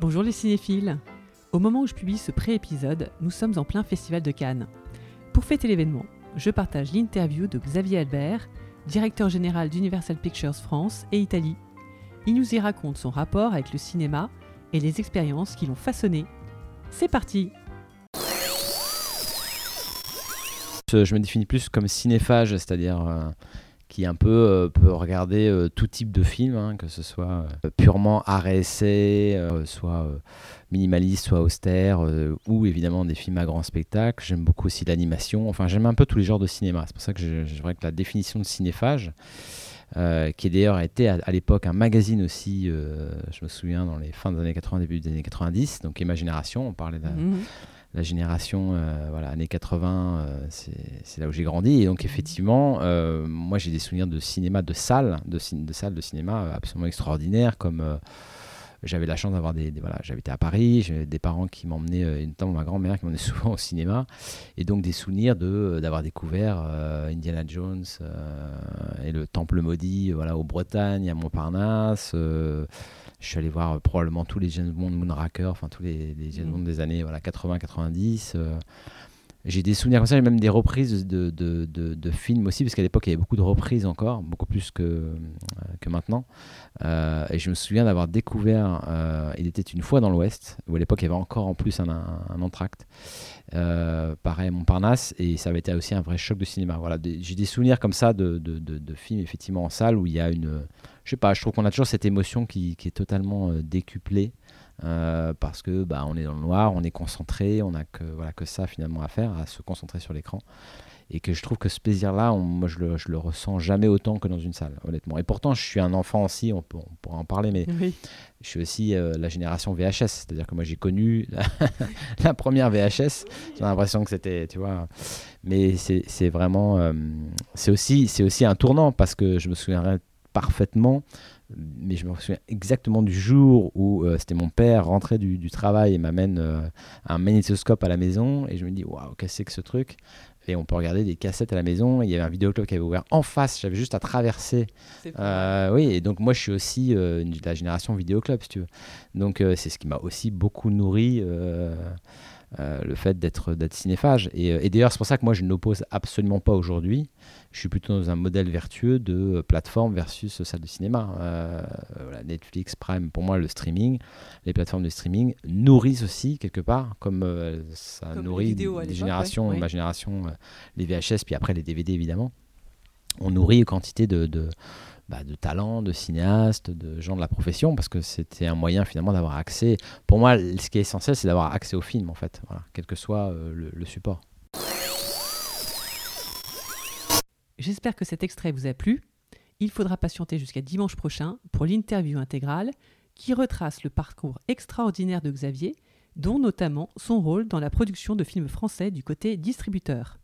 Bonjour les cinéphiles Au moment où je publie ce pré-épisode, nous sommes en plein festival de Cannes. Pour fêter l'événement, je partage l'interview de Xavier Albert, directeur général d'Universal Pictures France et Italie. Il nous y raconte son rapport avec le cinéma et les expériences qui l'ont façonné. C'est parti Je me définis plus comme cinéphage, c'est-à-dire euh, qui un peu euh, peut regarder euh, tout type de film, hein, que ce soit purement art et essai, soit minimaliste, soit austère, ou évidemment des films à grand spectacle. J'aime beaucoup aussi l'animation. Enfin, j'aime un peu tous les genres de cinéma. C'est pour ça que je, que la définition de cinéphage, qui d'ailleurs été à, l'époque un magazine aussi, je me souviens, dans les fins des années 80, début des années 90, donc ma génération, on parlait de la génération euh, voilà, années 80, euh, c'est là où j'ai grandi. Et donc, effectivement, euh, moi, j'ai des souvenirs de cinéma, de salles, de, de salles de cinéma absolument extraordinaires, comme j'avais la chance d'avoir des, voilà j'habitais à Paris j'avais des parents qui m'emmenaient notamment ma grand-mère qui m'emmenait souvent au cinéma et donc des souvenirs de d'avoir découvert Indiana Jones et le Temple maudit voilà au Bretagne à Montparnasse je suis allé voir euh, probablement tous les James Bond, Moonraker, enfin tous les, James mm. Bond des années voilà, 80-90. Euh. j'ai des souvenirs comme ça, j'ai même des reprises de, de, de, films aussi, parce qu'à l'époque il y avait beaucoup de reprises encore, beaucoup plus que, euh, que maintenant. et je me souviens d'avoir découvert Il était une fois dans l'Ouest, où à l'époque il y avait encore en plus un, un, entracte. pareil à Montparnasse, et ça avait été aussi un vrai choc de cinéma. Voilà, j'ai des souvenirs comme ça de, de, films effectivement en salle où il y a une je sais pas, je trouve qu'on a toujours cette émotion qui, est totalement euh, décuplée. Euh, parce que bah, on est dans le noir, on est concentré, on n'a que, voilà, que ça finalement à faire, à se concentrer sur l'écran. Et que je trouve que ce plaisir-là, moi je le, je le ressens jamais autant que dans une salle, honnêtement. Et pourtant, je suis un enfant aussi, on, on pourra en parler, mais je suis aussi euh, la génération VHS. C'est-à-dire que moi j'ai connu la, première VHS. J'ai l'impression que c'était, tu vois. Mais c'est vraiment. c'est aussi, aussi un tournant parce que je me souviendrai parfaitement, mais je me souviens exactement du jour où euh, c'était mon père rentré du, travail et m'amène euh, un magnétoscope à la maison et je me dis waouh qu'est-ce que c'est que ce truc? Et on peut regarder des cassettes à la maison. Il y avait un vidéoclub qui avait ouvert en face. J'avais juste à traverser. Euh, oui, et donc moi je suis aussi de la génération vidéoclub, si tu veux. Donc c'est ce qui m'a aussi beaucoup nourri. le fait d'être cinéphage. Et, et d'ailleurs, c'est pour ça que moi, je n'oppose absolument pas aujourd'hui je suis plutôt dans un modèle vertueux de plateforme versus salle de cinéma. Euh, Netflix, Prime, pour moi, le streaming, les plateformes de streaming nourrissent aussi quelque part, comme euh, ça nourrit des générations, ma génération, euh, les VHS, puis après les DVD évidemment. On nourrit une quantité bah, de talents, de cinéastes, de gens de la profession, parce que c'était un moyen finalement d'avoir accès. Pour moi, ce qui est essentiel, c'est d'avoir accès au film, en fait, quel que soit le support. J'espère que cet extrait vous a plu. Il faudra patienter jusqu'à dimanche prochain pour l'interview intégrale qui retrace le parcours extraordinaire de Xavier, dont notamment son rôle dans la production de films français du côté distributeur.